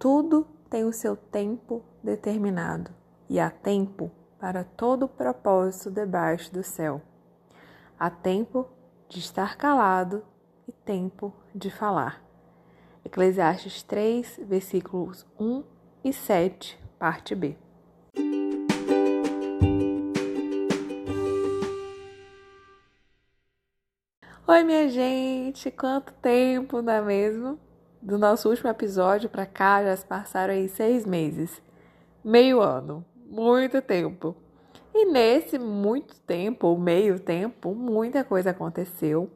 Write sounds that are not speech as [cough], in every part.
Tudo tem o seu tempo determinado e há tempo para todo propósito debaixo do céu. Há tempo de estar calado e tempo de falar. Eclesiastes 3, versículos 1 e 7, parte B. Oi, minha gente! Quanto tempo, não é mesmo? Do nosso último episódio para cá já se passaram aí seis meses, meio ano, muito tempo. E nesse muito tempo, ou meio tempo, muita coisa aconteceu.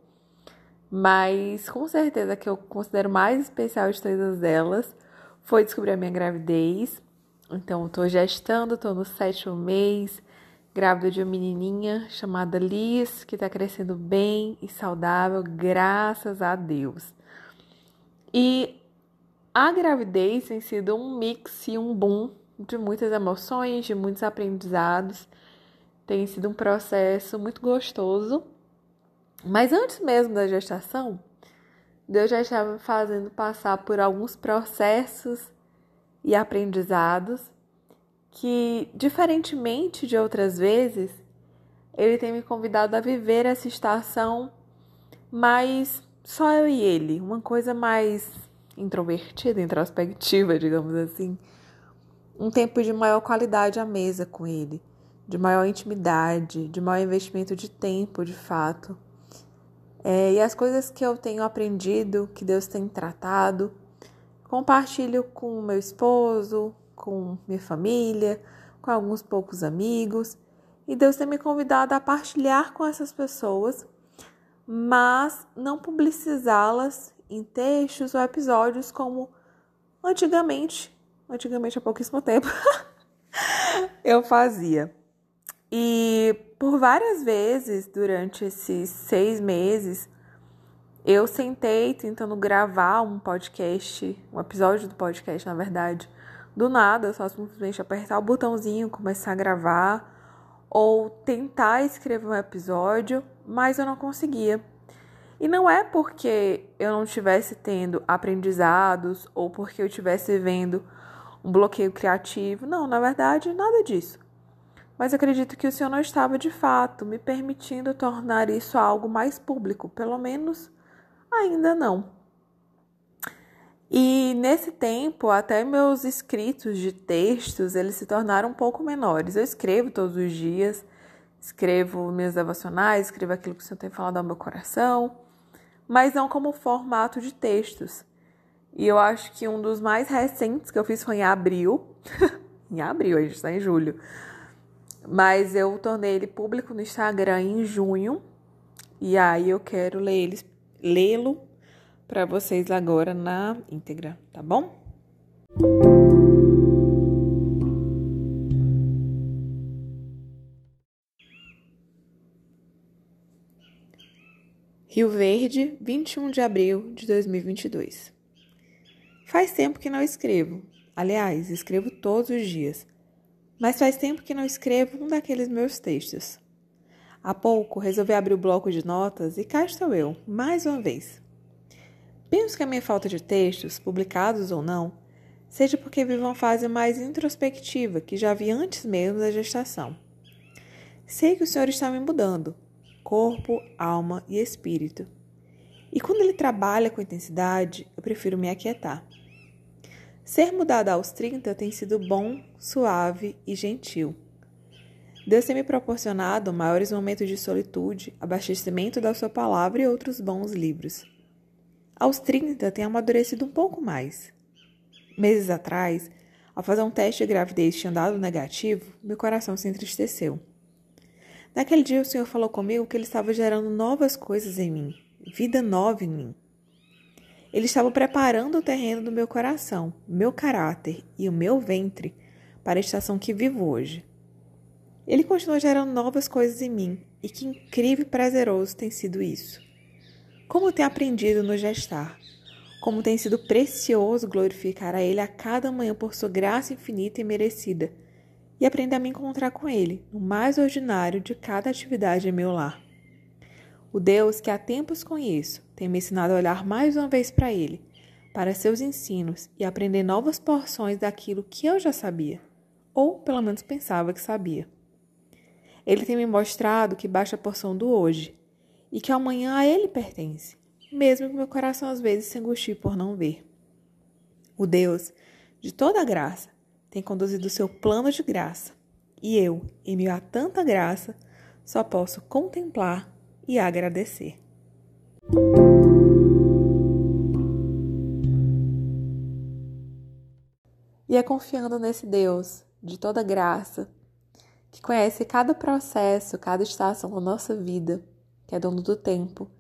Mas com certeza que eu considero mais especial de todas elas foi descobrir a minha gravidez. Então, estou gestando, estou no sétimo mês, grávida de uma menininha chamada Liz, que está crescendo bem e saudável, graças a Deus. E a gravidez tem sido um mix e um boom de muitas emoções, de muitos aprendizados. Tem sido um processo muito gostoso. Mas antes mesmo da gestação, Deus já estava me fazendo passar por alguns processos e aprendizados que, diferentemente de outras vezes, ele tem me convidado a viver essa estação mais só eu e ele, uma coisa mais introvertida, introspectiva, [laughs] digamos assim. Um tempo de maior qualidade à mesa com ele, de maior intimidade, de maior investimento de tempo, de fato. É, e as coisas que eu tenho aprendido, que Deus tem tratado, compartilho com meu esposo, com minha família, com alguns poucos amigos. E Deus tem me convidado a partilhar com essas pessoas, mas não publicizá-las em textos ou episódios como antigamente, antigamente há pouquíssimo tempo, [laughs] eu fazia. E por várias vezes durante esses seis meses, eu sentei tentando gravar um podcast, um episódio do podcast, na verdade, do nada, só simplesmente apertar o botãozinho, começar a gravar ou tentar escrever um episódio, mas eu não conseguia. E não é porque eu não estivesse tendo aprendizados ou porque eu estivesse vendo um bloqueio criativo. Não, na verdade, nada disso. Mas acredito que o Senhor não estava de fato me permitindo tornar isso algo mais público, pelo menos ainda não. E nesse tempo, até meus escritos de textos, eles se tornaram um pouco menores. Eu escrevo todos os dias, escrevo minhas devocionais, escrevo aquilo que o Senhor tem falado ao meu coração, mas não como formato de textos. E eu acho que um dos mais recentes que eu fiz foi em abril. [laughs] em abril, a gente está em julho. Mas eu tornei ele público no Instagram em junho. E aí eu quero lê-lo para vocês agora na íntegra, tá bom? Rio Verde, 21 de abril de 2022. Faz tempo que não escrevo. Aliás, escrevo todos os dias. Mas faz tempo que não escrevo um daqueles meus textos. Há pouco resolvi abrir o bloco de notas e cá estou eu, mais uma vez. Penso que a minha falta de textos, publicados ou não, seja porque vivo uma fase mais introspectiva que já vi antes mesmo da gestação. Sei que o Senhor está me mudando, corpo, alma e espírito. E quando Ele trabalha com intensidade, eu prefiro me aquietar. Ser mudada aos 30 tem sido bom, suave e gentil. Deus tem me proporcionado maiores momentos de solitude, abastecimento da Sua palavra e outros bons livros. Aos 30, tenho amadurecido um pouco mais. Meses atrás, ao fazer um teste de gravidez tinha dado negativo, meu coração se entristeceu. Naquele dia, o Senhor falou comigo que Ele estava gerando novas coisas em mim, vida nova em mim. Ele estava preparando o terreno do meu coração, meu caráter e o meu ventre para a estação que vivo hoje. Ele continua gerando novas coisas em mim, e que incrível e prazeroso tem sido isso. Como tenho aprendido no gestar. Como tem sido precioso glorificar a Ele a cada manhã por sua graça infinita e merecida. E aprender a me encontrar com Ele, no mais ordinário de cada atividade em meu lar. O Deus que há tempos conheço tem me ensinado a olhar mais uma vez para Ele, para seus ensinos e aprender novas porções daquilo que eu já sabia, ou pelo menos pensava que sabia. Ele tem me mostrado que baixa a porção do hoje e que amanhã a ele pertence, mesmo que meu coração às vezes se angustie por não ver. O Deus de toda graça tem conduzido o seu plano de graça, e eu, em meio a tanta graça, só posso contemplar e agradecer. E é confiando nesse Deus de toda graça, que conhece cada processo, cada estação da nossa vida, que é dono do tempo,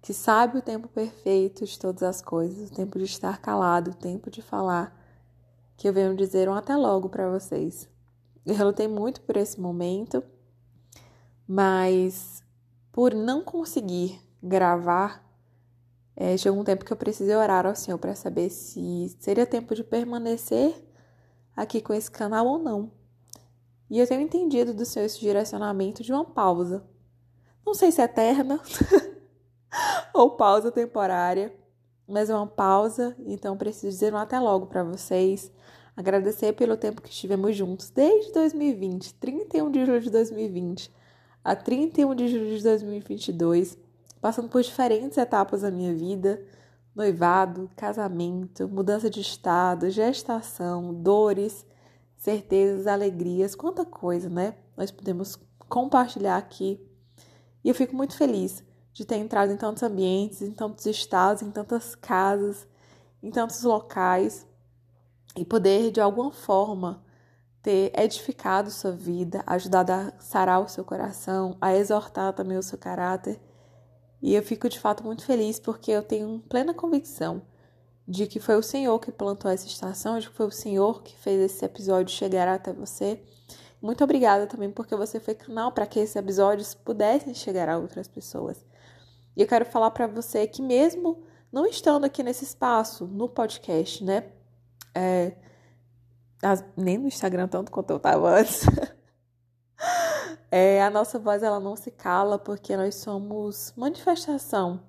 que sabe o tempo perfeito de todas as coisas, o tempo de estar calado, o tempo de falar, que eu venho dizer um até logo para vocês. Eu relutei muito por esse momento, mas por não conseguir gravar, é, chegou um tempo que eu precisei orar ao Senhor para saber se seria tempo de permanecer aqui com esse canal ou não. E eu tenho entendido do Senhor esse direcionamento de uma pausa. Não sei se é eterna [laughs] ou pausa temporária, mas é uma pausa, então preciso dizer um até logo para vocês. Agradecer pelo tempo que estivemos juntos desde 2020, 31 de julho de 2020 a 31 de julho de 2022, passando por diferentes etapas da minha vida: noivado, casamento, mudança de estado, gestação, dores, certezas, alegrias, quanta coisa, né? Nós podemos compartilhar aqui. E eu fico muito feliz de ter entrado em tantos ambientes, em tantos estados, em tantas casas, em tantos locais e poder de alguma forma ter edificado sua vida, ajudado a sarar o seu coração, a exortar também o seu caráter. E eu fico de fato muito feliz porque eu tenho plena convicção de que foi o Senhor que plantou essa estação, de que foi o Senhor que fez esse episódio chegar até você. Muito obrigada também porque você foi canal para que esses episódios pudessem chegar a outras pessoas. E eu quero falar para você que mesmo não estando aqui nesse espaço, no podcast, né? É, nem no Instagram tanto quanto eu estava antes. [laughs] é, a nossa voz ela não se cala porque nós somos manifestação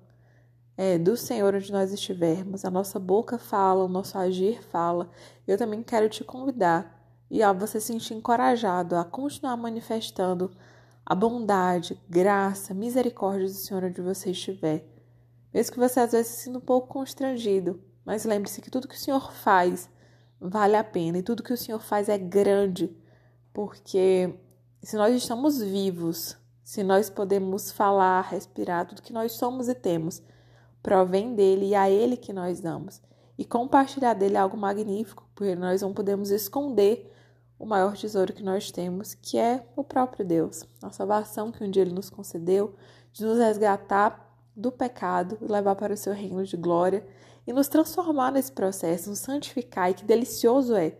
é, do Senhor onde nós estivermos. A nossa boca fala, o nosso agir fala. Eu também quero te convidar e a você se sentir encorajado a continuar manifestando a bondade, graça, misericórdia do Senhor onde você estiver. Mesmo que você às vezes se sinta um pouco constrangido, mas lembre-se que tudo que o Senhor faz vale a pena e tudo que o Senhor faz é grande, porque se nós estamos vivos, se nós podemos falar, respirar, tudo que nós somos e temos, provém dele e a ele que nós damos. E compartilhar dele é algo magnífico, porque nós não podemos esconder o maior tesouro que nós temos, que é o próprio Deus, a salvação que um dia ele nos concedeu, de nos resgatar do pecado e levar para o seu reino de glória e nos transformar nesse processo, nos santificar. E que delicioso é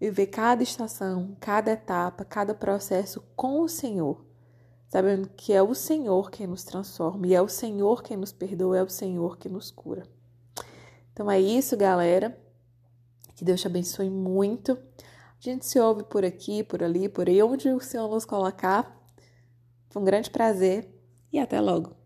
viver cada estação, cada etapa, cada processo com o Senhor, sabendo que é o Senhor quem nos transforma e é o Senhor quem nos perdoa, é o Senhor que nos cura. Então é isso, galera. Que Deus te abençoe muito. A gente se ouve por aqui, por ali, por aí, onde o Senhor nos colocar. Foi um grande prazer e até logo.